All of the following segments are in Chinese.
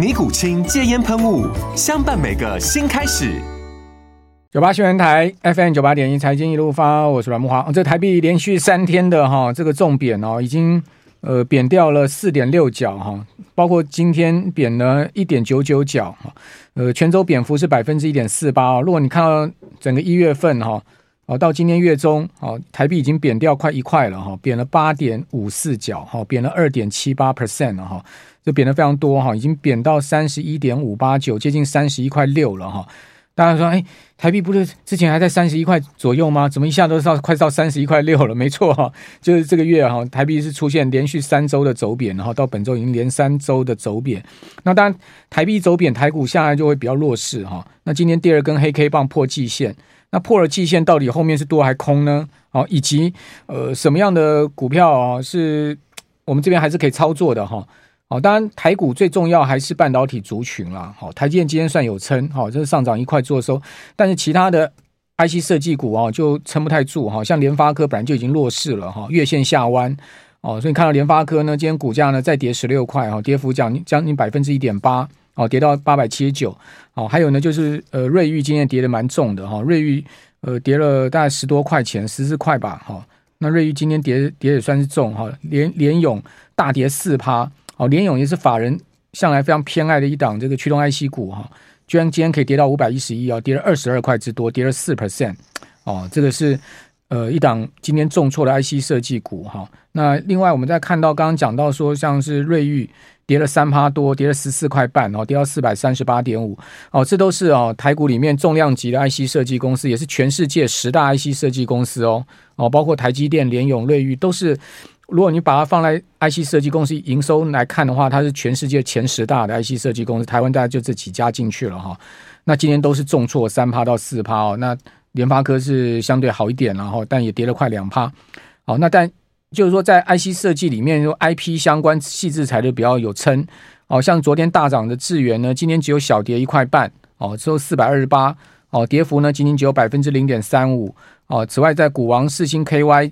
尼古清戒烟喷雾，相伴每个新开始。九八新闻台 FM 九八点一财经一路发，我是阮慕驊。哦，这台币连续三天的哈，这个重贬哦，已经呃贬掉了四点六角哈，包括今天贬了一点九九角哈，呃，全周贬幅是百分之一点四八哦。如果你看到整个一月份哈，哦，到今天月中哦，台币已经贬掉快一块了哈，贬了八点五四角哈，贬了二点七八 percent 了哈。就贬的非常多哈，已经贬到三十一点五八九，接近三十一块六了哈。大家说，哎，台币不是之前还在三十一块左右吗？怎么一下都到快到三十一块六了？没错哈，就是这个月哈，台币是出现连续三周的走贬，然后到本周已经连三周的走贬。那当然，台币走贬，台股下来就会比较弱势哈。那今天第二根黑 K 棒破季线，那破了季线，到底后面是多还空呢？好，以及呃什么样的股票啊，是我们这边还是可以操作的哈？好，当然台股最重要还是半导体族群啦。好，台积电今天算有撑，好，这是上涨一块做收。但是其他的 IC 设计股啊，就撑不太住哈。像联发科本来就已经弱势了哈，月线下弯哦，所以你看到联发科呢，今天股价呢再跌十六块哈，跌幅将将近百分之一点八哦，跌到八百七十九。哦，还有呢就是呃瑞昱今天跌得蛮重的哈，瑞昱呃跌了大概十多块钱，十四块吧哈。那瑞昱今天跌跌也算是重哈，联联咏大跌四趴。哦，联咏也是法人向来非常偏爱的一档这个驱动 IC 股哈，居然今天可以跌到五百一十一啊，跌了二十二块之多，跌了四 percent 哦，这个是呃一档今天重挫的 IC 设计股哈。那另外我们再看到刚刚讲到说，像是瑞昱跌了三趴多，跌了十四块半哦，跌到四百三十八点五哦，这都是哦台股里面重量级的 IC 设计公司，也是全世界十大 IC 设计公司哦哦，包括台积电、联咏、瑞昱都是。如果你把它放在 IC 设计公司营收来看的话，它是全世界前十大的 IC 设计公司，台湾大概就这几家进去了哈。那今天都是重挫三趴到四趴哦。那联发科是相对好一点，然后但也跌了快两趴。好，那但就是说在 IC 设计里面，说 IP 相关细制材料比较有撑。哦，像昨天大涨的智原呢，今天只有小跌一块半哦，只有四百二十八哦，跌幅呢仅仅只有百分之零点三五哦。此外，在股王四星 KY。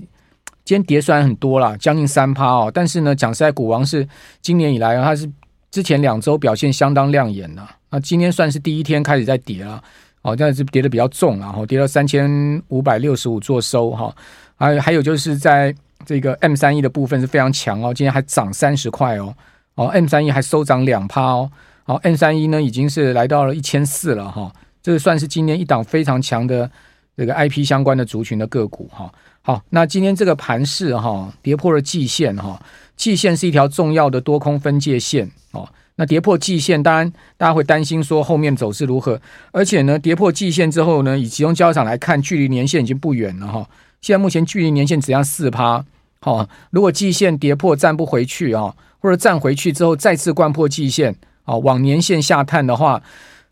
今天跌虽然很多啦，将近三趴哦，但是呢，讲实在，股王是今年以来它是之前两周表现相当亮眼的，那今天算是第一天开始在跌了，哦，但是跌的比较重，然后跌到三千五百六十五做收哈，还还有就是在这个 M 三一的部分是非常强哦，今天还涨三十块哦，哦 M 三一还收涨两趴哦，好 M 三一呢已经是来到了一千四了哈，这个算是今年一档非常强的这个 IP 相关的族群的个股哈。好，那今天这个盘势哈，跌破了季线哈，季线是一条重要的多空分界线哦。那跌破季线，当然大家会担心说后面走势如何，而且呢，跌破季线之后呢，以集中交易场来看，距离年线已经不远了哈。现在目前距离年线只剩四趴，好，如果季线跌破站不回去啊，或者站回去之后再次掼破季线啊，往年线下探的话。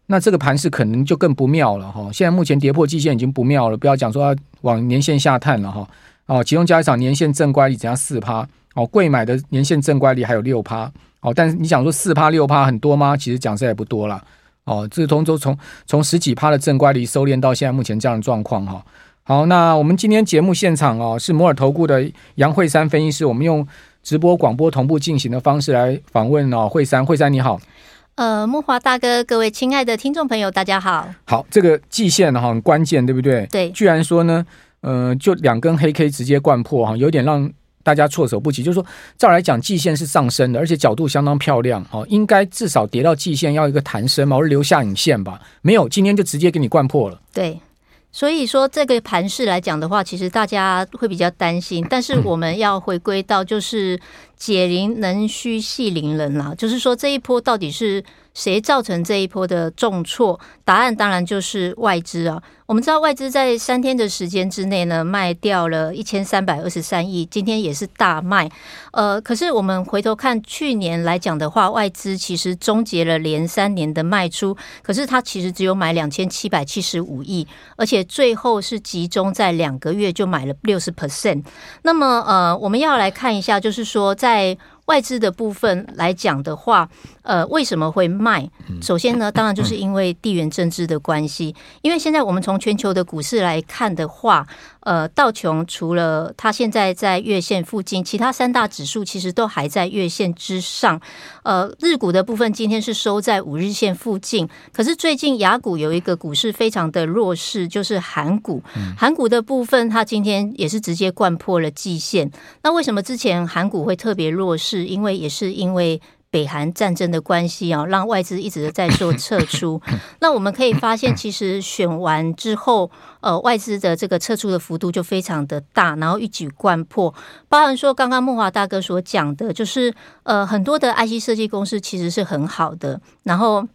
那这个盘势可能就更不妙了哈！现在目前跌破季线已经不妙了，不要讲说往年线下探了哈。哦，集中交易场年线正乖离只要四趴哦，贵买的年线正乖离还有六趴哦。但是你想说四趴六趴很多吗？其实讲实在不多了哦。这从从从从十几趴的正乖离收敛到现在目前这样的状况哈。好，那我们今天节目现场哦，是摩尔投顾的杨慧珊分析师，我们用直播广播同步进行的方式来访问哦，慧珊，慧珊你好。呃，木华大哥，各位亲爱的听众朋友，大家好。好，这个季线哈很关键，对不对？对。居然说呢，呃，就两根黑 K 直接灌破哈，有点让大家措手不及。就是说，照来讲，季线是上升的，而且角度相当漂亮哈，应该至少跌到季线要一个弹升嘛，或者留下影线吧。没有，今天就直接给你灌破了。对。所以说这个盘势来讲的话，其实大家会比较担心，但是 我们要回归到就是解铃能须系铃人啦，就是说这一波到底是。谁造成这一波的重挫？答案当然就是外资啊！我们知道外资在三天的时间之内呢，卖掉了一千三百二十三亿，今天也是大卖。呃，可是我们回头看去年来讲的话，外资其实终结了连三年的卖出，可是它其实只有买两千七百七十五亿，而且最后是集中在两个月就买了六十 percent。那么呃，我们要来看一下，就是说在。在外资的部分来讲的话，呃，为什么会卖？首先呢，当然就是因为地缘政治的关系。因为现在我们从全球的股市来看的话，呃，道琼除了它现在在月线附近，其他三大指数其实都还在月线之上。呃，日股的部分今天是收在五日线附近，可是最近雅股有一个股市非常的弱势，就是韩股。韩股的部分，它今天也是直接掼破了季线。那为什么之前韩股会特别弱势？因为也是因为北韩战争的关系啊，让外资一直在做撤出。那我们可以发现，其实选完之后，呃，外资的这个撤出的幅度就非常的大，然后一举贯破。包含说，刚刚梦华大哥所讲的，就是呃，很多的 IC 设计公司其实是很好的，然后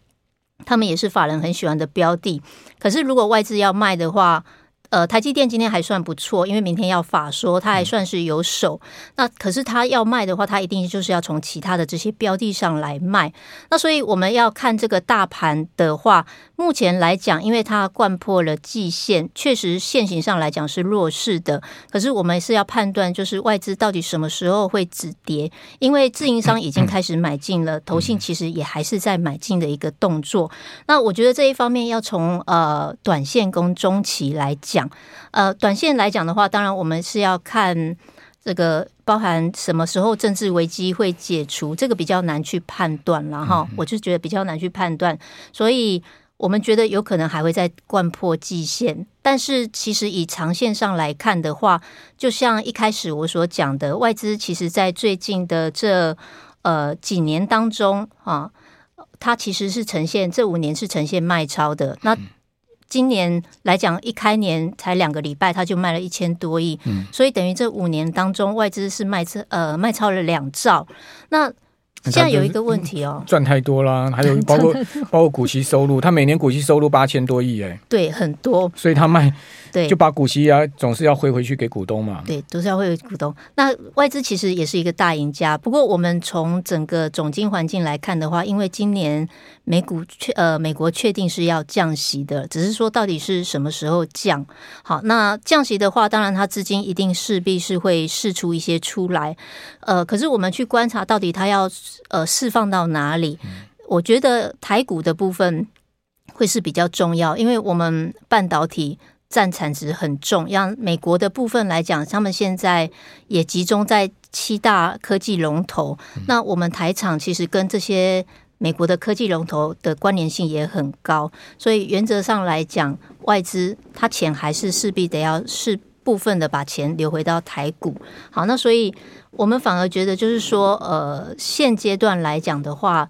他们也是法人很喜欢的标的。可是如果外资要卖的话，呃，台积电今天还算不错，因为明天要法说，它还算是有手。那可是它要卖的话，它一定就是要从其他的这些标的上来卖。那所以我们要看这个大盘的话，目前来讲，因为它掼破了季线，确实现行上来讲是弱势的。可是我们是要判断，就是外资到底什么时候会止跌？因为自营商已经开始买进了，投信其实也还是在买进的一个动作。那我觉得这一方面要从呃短线跟中期来讲。呃，短线来讲的话，当然我们是要看这个包含什么时候政治危机会解除，这个比较难去判断了哈。我就觉得比较难去判断，所以我们觉得有可能还会再贯破季线。但是其实以长线上来看的话，就像一开始我所讲的，外资其实在最近的这呃几年当中啊，它其实是呈现这五年是呈现卖超的那。今年来讲，一开年才两个礼拜，他就卖了一千多亿，嗯，所以等于这五年当中，外资是卖超呃卖超了两兆。那现在有一个问题哦，赚太多啦，还有包括 包括股息收入，他每年股息收入八千多亿，哎，对，很多，所以他卖。对，就把股息啊，总是要汇回去给股东嘛。对，都是要汇回股东。那外资其实也是一个大赢家。不过，我们从整个总经环境来看的话，因为今年美股确呃美国确定是要降息的，只是说到底是什么时候降。好，那降息的话，当然它资金一定势必是会释出一些出来。呃，可是我们去观察到底它要呃释放到哪里？我觉得台股的部分会是比较重要，因为我们半导体。占产值很重，像美国的部分来讲，他们现在也集中在七大科技龙头。嗯、那我们台厂其实跟这些美国的科技龙头的关联性也很高，所以原则上来讲，外资它钱还是势必得要是部分的把钱流回到台股。好，那所以我们反而觉得就是说，呃，现阶段来讲的话。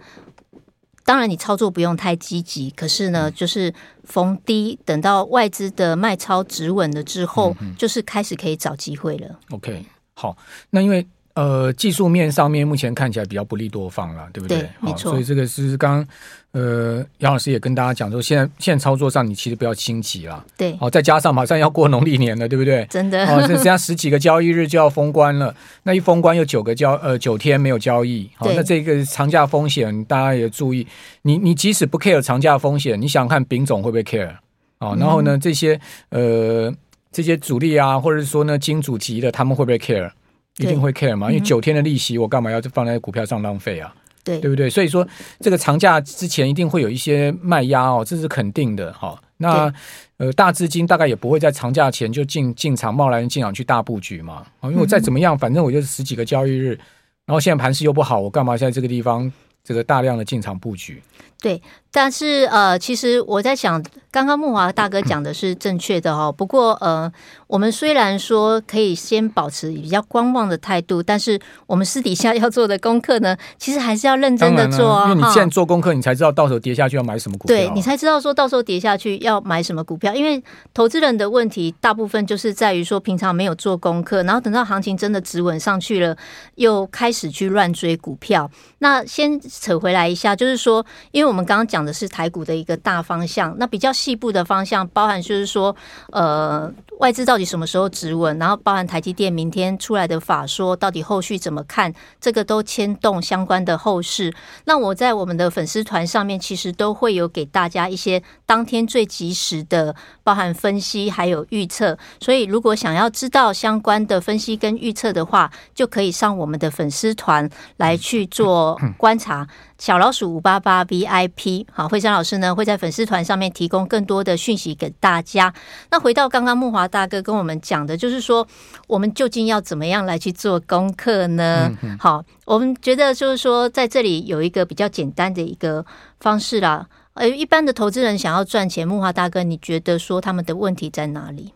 当然，你操作不用太积极，可是呢，就是逢低等到外资的卖超止稳了之后，就是开始可以找机会了。OK，好，那因为。呃，技术面上面目前看起来比较不利多方了，对不对？对，没错。所以这个是刚刚呃杨老师也跟大家讲说，现在现在操作上你其实不要心急了。对。好，再加上马上要过农历年了，对不对？真的。哦，这剩下十几个交易日就要封关了，那一封关有九个交呃九天没有交易，好，那这个长假风险大家也注意。你你即使不 care 长假风险，你想看丙种会不会 care？哦，然后呢、嗯、这些呃这些主力啊，或者是说呢金主级的他们会不会 care？一定会 care 嘛？因为九天的利息，我干嘛要放在股票上浪费啊？对，对不对？所以说，这个长假之前一定会有一些卖压哦，这是肯定的哈。那呃，大资金大概也不会在长假前就进进场贸然进场去大布局嘛。因为我再怎么样，反正我就是十几个交易日，然后现在盘势又不好，我干嘛在这个地方这个大量的进场布局。对，但是呃，其实我在想，刚刚木华大哥讲的是正确的哦。不过呃，我们虽然说可以先保持比较观望的态度，但是我们私底下要做的功课呢，其实还是要认真的做啊。因为你现在做功课，你才知道到时候跌下去要买什么股票，对，你才知道说到时候跌下去要买什么股票。因为投资人的问题大部分就是在于说平常没有做功课，然后等到行情真的止稳上去了，又开始去乱追股票。那先扯回来一下，就是说，因为我们刚刚讲的是台股的一个大方向，那比较细部的方向，包含就是说，呃，外资到底什么时候止稳，然后包含台积电明天出来的法说，到底后续怎么看，这个都牵动相关的后市。那我在我们的粉丝团上面，其实都会有给大家一些当天最及时的，包含分析还有预测。所以，如果想要知道相关的分析跟预测的话，就可以上我们的粉丝团来去做观察。小老鼠五八八 VIP，好，慧珊老师呢会在粉丝团上面提供更多的讯息给大家。那回到刚刚木华大哥跟我们讲的，就是说我们究竟要怎么样来去做功课呢？好，我们觉得就是说在这里有一个比较简单的一个方式啦。呃，一般的投资人想要赚钱，木华大哥，你觉得说他们的问题在哪里？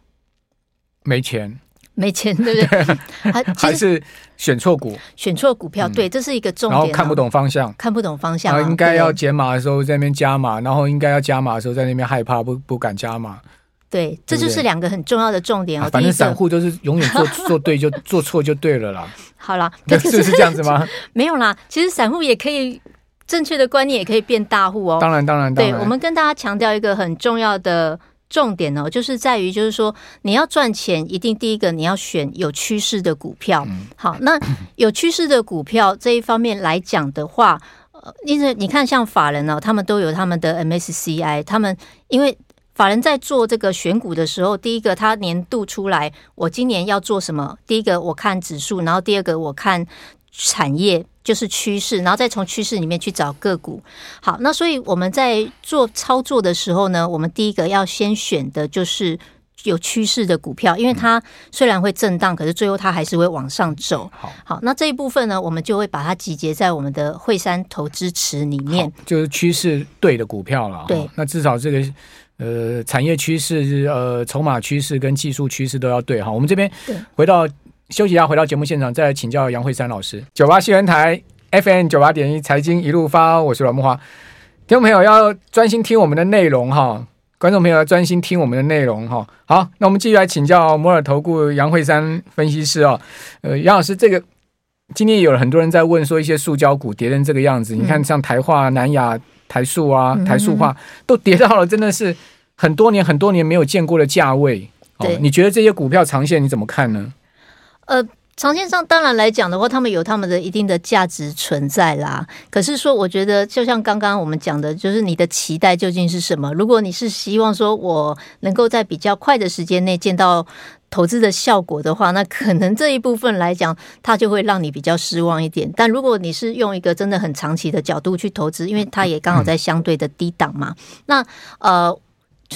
没钱。没钱，对不对？还还是选错股，选错股票，对，这是一个重点。然后看不懂方向，看不懂方向。应该要减码的时候在那边加码，然后应该要加码的时候在那边害怕，不不敢加码。对，这就是两个很重要的重点哦。反正散户都是永远做 做对就做错就对了啦。好啦，是是这样子吗？没有啦，其实散户也可以正确的观念也可以变大户哦。当然当然，对，我们跟大家强调一个很重要的。重点哦，就是在于，就是说，你要赚钱，一定第一个你要选有趋势的股票。好，那有趋势的股票这一方面来讲的话，呃，因为你看，像法人哦，他们都有他们的 MSCI，他们因为法人在做这个选股的时候，第一个他年度出来，我今年要做什么？第一个我看指数，然后第二个我看产业。就是趋势，然后再从趋势里面去找个股。好，那所以我们在做操作的时候呢，我们第一个要先选的就是有趋势的股票，因为它虽然会震荡，可是最后它还是会往上走。好，好，那这一部分呢，我们就会把它集结在我们的惠山投资池里面，就是趋势对的股票了。对，那至少这个呃产业趋势、呃筹码趋势跟技术趋势都要对哈。我们这边回到。休息一下，回到节目现场，再来请教杨慧珊老师。九八新闻台 FM 九八点一财经一路发，我是阮木花。听众朋友要专心听我们的内容哈，观众朋友要专心听我们的内容哈。好，那我们继续来请教摩尔投顾杨慧珊分析师哦。呃，杨老师，这个今天也有很多人在问说，一些塑胶股跌成这个样子，嗯、你看像台化、南亚、台塑啊、台塑化都跌到了真的是很多年、很多年没有见过的价位。哦，你觉得这些股票长线你怎么看呢？呃，长线上当然来讲的话，他们有他们的一定的价值存在啦。可是说，我觉得就像刚刚我们讲的，就是你的期待究竟是什么？如果你是希望说我能够在比较快的时间内见到投资的效果的话，那可能这一部分来讲，它就会让你比较失望一点。但如果你是用一个真的很长期的角度去投资，因为它也刚好在相对的低档嘛，那呃。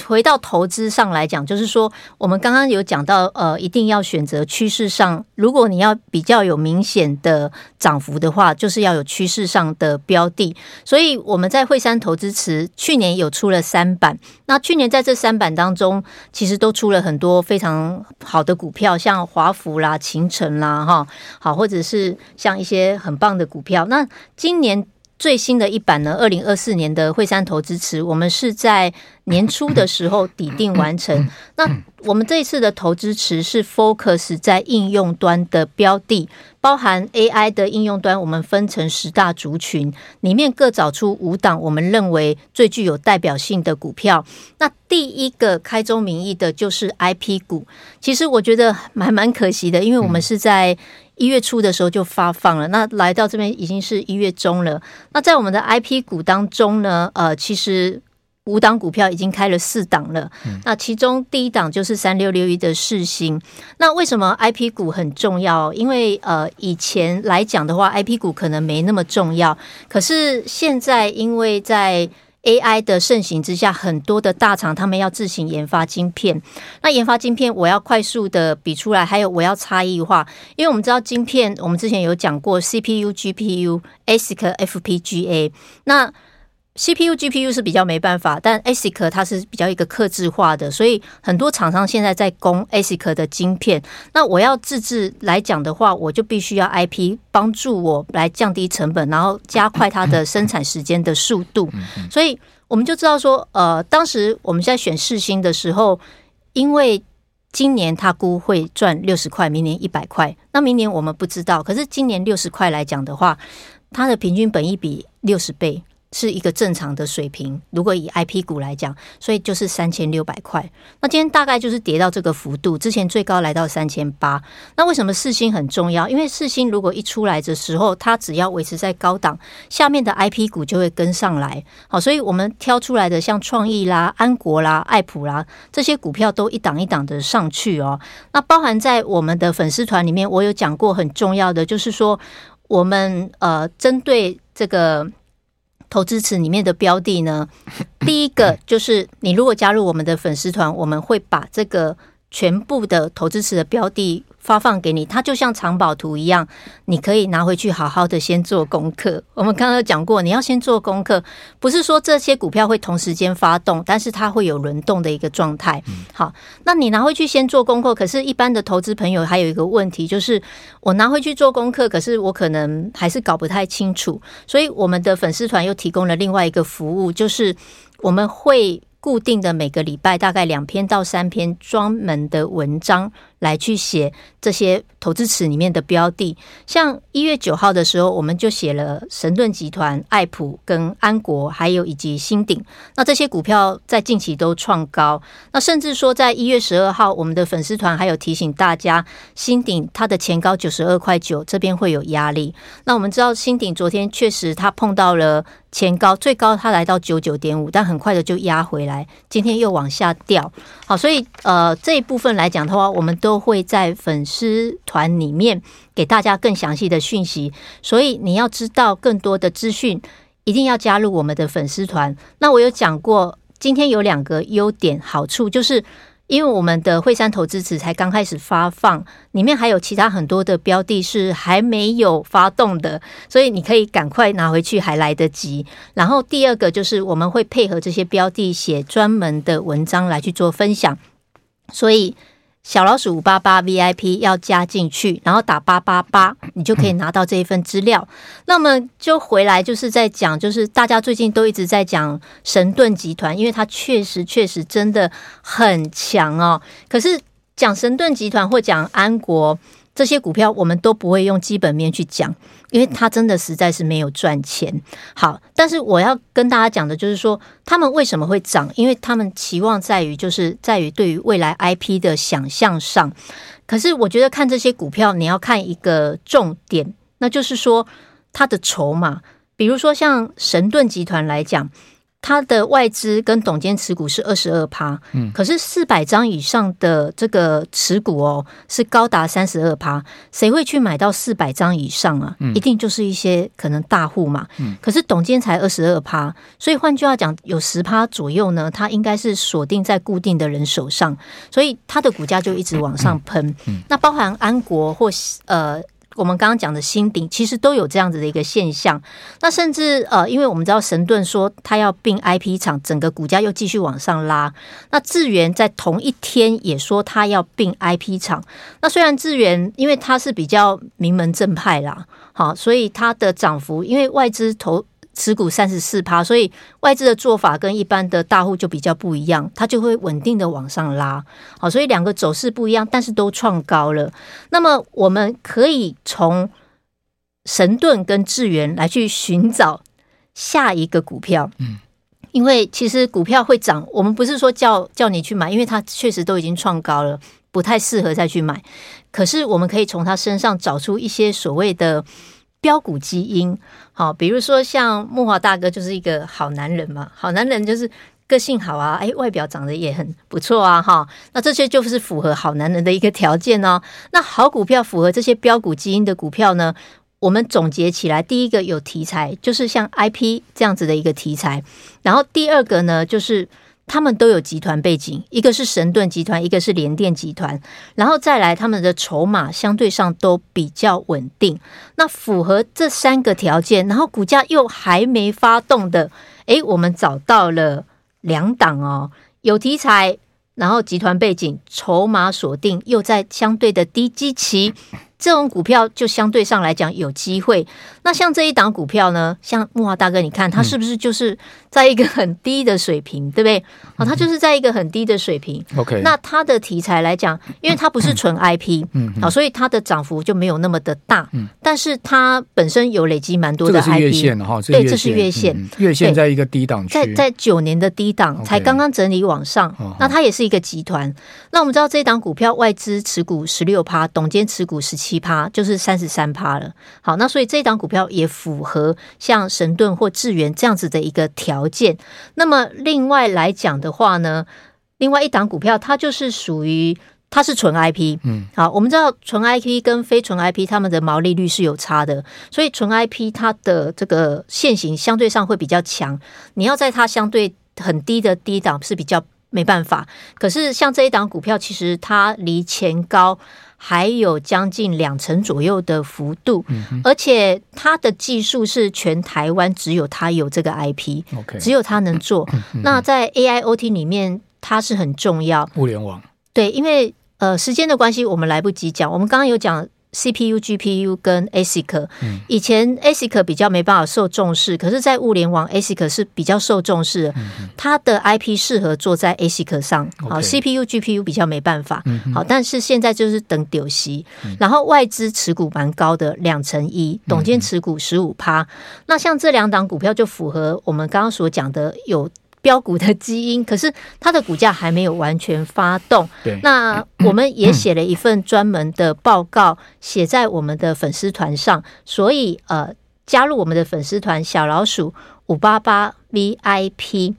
回到投资上来讲，就是说，我们刚刚有讲到，呃，一定要选择趋势上。如果你要比较有明显的涨幅的话，就是要有趋势上的标的。所以我们在惠山投资池去年有出了三版，那去年在这三版当中，其实都出了很多非常好的股票，像华孚啦、勤诚啦，哈，好，或者是像一些很棒的股票。那今年。最新的一版呢，二零二四年的惠山投资池，我们是在年初的时候底定完成。那我们这一次的投资池是 focus 在应用端的标的，包含 AI 的应用端，我们分成十大族群，里面各找出五档我们认为最具有代表性的股票。那第一个开宗明义的就是 IP 股，其实我觉得还蛮可惜的，因为我们是在。一月初的时候就发放了，那来到这边已经是一月中了。那在我们的 IP 股当中呢，呃，其实五档股票已经开了四档了。嗯、那其中第一档就是三六六一的世星。那为什么 IP 股很重要？因为呃，以前来讲的话，IP 股可能没那么重要。可是现在因为在 AI 的盛行之下，很多的大厂他们要自行研发晶片。那研发晶片，我要快速的比出来，还有我要差异化，因为我们知道晶片，我们之前有讲过 CPU、GPU、ASIC、FPGA。那 CPU、GPU 是比较没办法，但 ASIC 它是比较一个克制化的，所以很多厂商现在在供 ASIC 的晶片。那我要自制来讲的话，我就必须要 IP 帮助我来降低成本，然后加快它的生产时间的速度。所以我们就知道说，呃，当时我们在选世芯的时候，因为今年他估会赚六十块，明年一百块，那明年我们不知道。可是今年六十块来讲的话，它的平均本益比六十倍。是一个正常的水平，如果以 IP 股来讲，所以就是三千六百块。那今天大概就是跌到这个幅度，之前最高来到三千八。那为什么四星很重要？因为四星如果一出来的时候，它只要维持在高档，下面的 IP 股就会跟上来。好，所以我们挑出来的像创意啦、安国啦、爱普啦这些股票都一档一档的上去哦。那包含在我们的粉丝团里面，我有讲过很重要的，就是说我们呃针对这个。投资池里面的标的呢，第一个就是你如果加入我们的粉丝团，我们会把这个全部的投资池的标的。发放给你，它就像藏宝图一样，你可以拿回去好好的先做功课。我们刚刚讲过，你要先做功课，不是说这些股票会同时间发动，但是它会有轮动的一个状态。好，那你拿回去先做功课。可是，一般的投资朋友还有一个问题，就是我拿回去做功课，可是我可能还是搞不太清楚。所以，我们的粉丝团又提供了另外一个服务，就是我们会固定的每个礼拜大概两篇到三篇专门的文章。来去写这些投资池里面的标的，像一月九号的时候，我们就写了神盾集团、爱普跟安国，还有以及新鼎。那这些股票在近期都创高。那甚至说，在一月十二号，我们的粉丝团还有提醒大家，新鼎它的前高九十二块九，这边会有压力。那我们知道，新鼎昨天确实它碰到了前高，最高它来到九九点五，但很快的就压回来，今天又往下掉。好，所以呃这一部分来讲的话，我们都。都会在粉丝团里面给大家更详细的讯息，所以你要知道更多的资讯，一定要加入我们的粉丝团。那我有讲过，今天有两个优点好处，就是因为我们的惠山投资池才刚开始发放，里面还有其他很多的标的是还没有发动的，所以你可以赶快拿回去，还来得及。然后第二个就是我们会配合这些标的写专门的文章来去做分享，所以。小老鼠五八八 VIP 要加进去，然后打八八八，你就可以拿到这一份资料。那么就回来就是在讲，就是大家最近都一直在讲神盾集团，因为它确实确实真的很强哦。可是讲神盾集团或讲安国。这些股票我们都不会用基本面去讲，因为它真的实在是没有赚钱。好，但是我要跟大家讲的就是说，他们为什么会涨？因为他们期望在于，就是在于对于未来 IP 的想象上。可是我觉得看这些股票，你要看一个重点，那就是说它的筹码。比如说像神盾集团来讲。它的外资跟董监持股是二十二趴，嗯，可是四百张以上的这个持股哦，是高达三十二趴。谁会去买到四百张以上啊？嗯，一定就是一些可能大户嘛。嗯，可是董监才二十二趴，所以换句话讲，有十趴左右呢，它应该是锁定在固定的人手上，所以它的股价就一直往上喷。嗯，嗯，那包含安国或呃。我们刚刚讲的新鼎其实都有这样子的一个现象，那甚至呃，因为我们知道神盾说他要并 IP 厂，整个股价又继续往上拉。那智源在同一天也说他要并 IP 厂，那虽然智源因为他是比较名门正派啦，好，所以它的涨幅因为外资投。持股三十四趴，所以外资的做法跟一般的大户就比较不一样，它就会稳定的往上拉。好，所以两个走势不一样，但是都创高了。那么我们可以从神盾跟智源来去寻找下一个股票。嗯，因为其实股票会涨，我们不是说叫叫你去买，因为它确实都已经创高了，不太适合再去买。可是我们可以从它身上找出一些所谓的。标股基因，好，比如说像慕驊大哥就是一个好男人嘛，好男人就是个性好啊，哎，外表长得也很不错啊，哈，那这些就是符合好男人的一个条件哦。那好股票符合这些标股基因的股票呢，我们总结起来，第一个有题材，就是像 IP 这样子的一个题材。然后第二个呢，就是他们都有集团背景，一个是神盾集团，一个是联电集团。然后再来，他们的筹码相对上都比较稳定。那符合这三个条件，然后股价又还没发动的，诶，我们找到了两档哦，有题材，然后集团背景，筹码锁定，又在相对的低基期。这种股票就相对上来讲有机会。那像这一档股票呢，像木华大哥，你看它是不是就是在一个很低的水平，嗯、对不对？啊，它就是在一个很低的水平。OK，那它的题材来讲，因为它不是纯 IP，嗯，好，所以它的涨幅就没有那么的大。嗯，但是它本身有累积蛮多的 IP，这是月线哈，对，这是月线，月线在一个低档区，在在九年的低档，才刚刚整理往上。那它也是一个集团。那我们知道这一档股票外资持股十六趴，董监持股十七。七趴就是三十三趴了。好，那所以这一档股票也符合像神盾或智源这样子的一个条件。那么另外来讲的话呢，另外一档股票它就是属于它是纯 IP。嗯，好，我们知道纯 IP 跟非纯 IP 它们的毛利率是有差的，所以纯 IP 它的这个线型相对上会比较强。你要在它相对很低的低档是比较没办法。可是像这一档股票，其实它离前高。还有将近两成左右的幅度，而且它的技术是全台湾只有它有这个 IP，只有它能做。那在 AIoT 里面，它是很重要。物联网对，因为呃时间的关系，我们来不及讲。我们刚刚有讲。CPU、GPU 跟 ASIC，以前 ASIC 比较没办法受重视，可是，在物联网 ASIC 是比较受重视的。它的 IP 适合做在 ASIC 上，好，CPU、GPU 比较没办法，好，但是现在就是等丢息，然后外资持股蛮高的，两成一，董监持股十五趴。那像这两档股票就符合我们刚刚所讲的有。标股的基因，可是它的股价还没有完全发动。对，那我们也写了一份专门的报告，写在我们的粉丝团上。所以，呃，加入我们的粉丝团小老鼠五八八 VIP。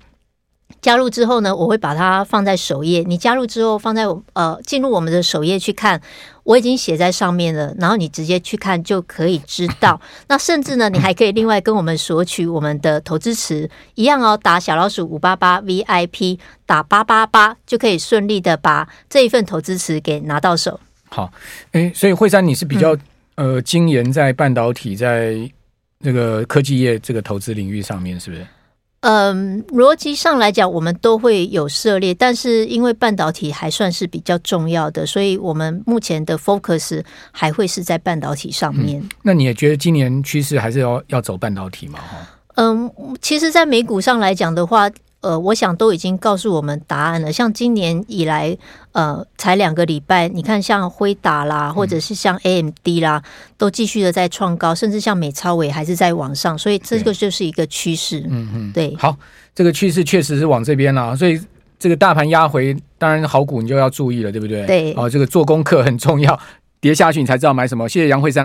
加入之后呢，我会把它放在首页。你加入之后，放在呃进入我们的首页去看，我已经写在上面了。然后你直接去看就可以知道。那甚至呢，你还可以另外跟我们索取我们的投资池，一样哦。打小老鼠五八八 VIP，打八八八就可以顺利的把这一份投资池给拿到手。好，诶，所以惠山你是比较、嗯、呃精研在半导体在那个科技业这个投资领域上面，是不是？嗯，逻辑上来讲，我们都会有涉猎，但是因为半导体还算是比较重要的，所以我们目前的 focus 还会是在半导体上面。嗯，那你也觉得今年趋势还是要要走半导体吗？哈，嗯，其实，在美股上来讲的话。呃，我想都已经告诉我们答案了。像今年以来，呃，才两个礼拜，你看像辉达啦，或者是像 AMD 啦，嗯、都继续的在创高，甚至像美超伟还是在往上，所以这个就是一个趋势。嗯嗯，对。好，这个趋势确实是往这边了，所以这个大盘压回，当然好股你就要注意了，对不对？对。哦，这个做功课很重要，跌下去你才知道买什么。谢谢杨慧珊。